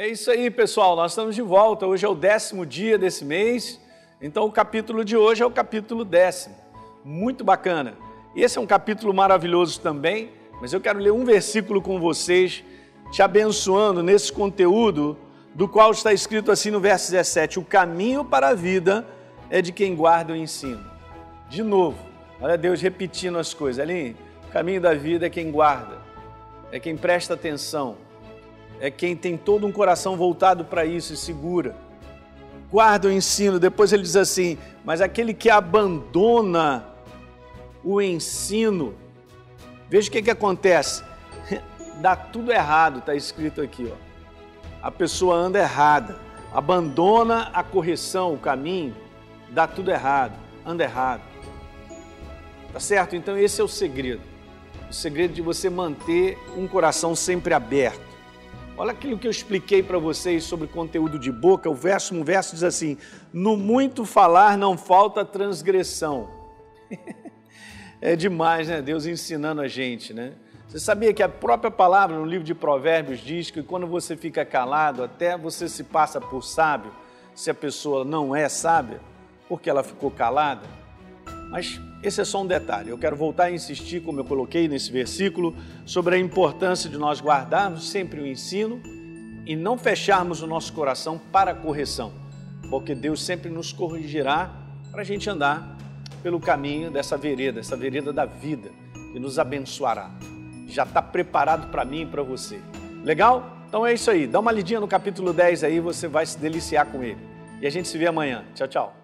É isso aí, pessoal. Nós estamos de volta. Hoje é o décimo dia desse mês. Então, o capítulo de hoje é o capítulo décimo. Muito bacana. Esse é um capítulo maravilhoso também, mas eu quero ler um versículo com vocês, te abençoando nesse conteúdo, do qual está escrito assim no verso 17: O caminho para a vida é de quem guarda o ensino. De novo, olha Deus repetindo as coisas. Ali, o caminho da vida é quem guarda, é quem presta atenção é quem tem todo um coração voltado para isso e segura. Guarda o ensino. Depois ele diz assim: mas aquele que abandona o ensino, veja o que, que acontece. Dá tudo errado, está escrito aqui. Ó. A pessoa anda errada, abandona a correção, o caminho, dá tudo errado, anda errado. Tá certo? Então esse é o segredo. O segredo de você manter um coração sempre aberto Olha aquilo que eu expliquei para vocês sobre conteúdo de boca. O verso, um verso diz assim: No muito falar não falta transgressão. é demais, né? Deus ensinando a gente, né? Você sabia que a própria palavra no livro de Provérbios diz que quando você fica calado, até você se passa por sábio, se a pessoa não é sábia, porque ela ficou calada? Mas esse é só um detalhe. Eu quero voltar a insistir, como eu coloquei nesse versículo, sobre a importância de nós guardarmos sempre o ensino e não fecharmos o nosso coração para a correção, porque Deus sempre nos corrigirá para a gente andar pelo caminho dessa vereda, essa vereda da vida, e nos abençoará. Já está preparado para mim e para você. Legal? Então é isso aí. Dá uma lidinha no capítulo 10 aí, você vai se deliciar com ele. E a gente se vê amanhã. Tchau, tchau.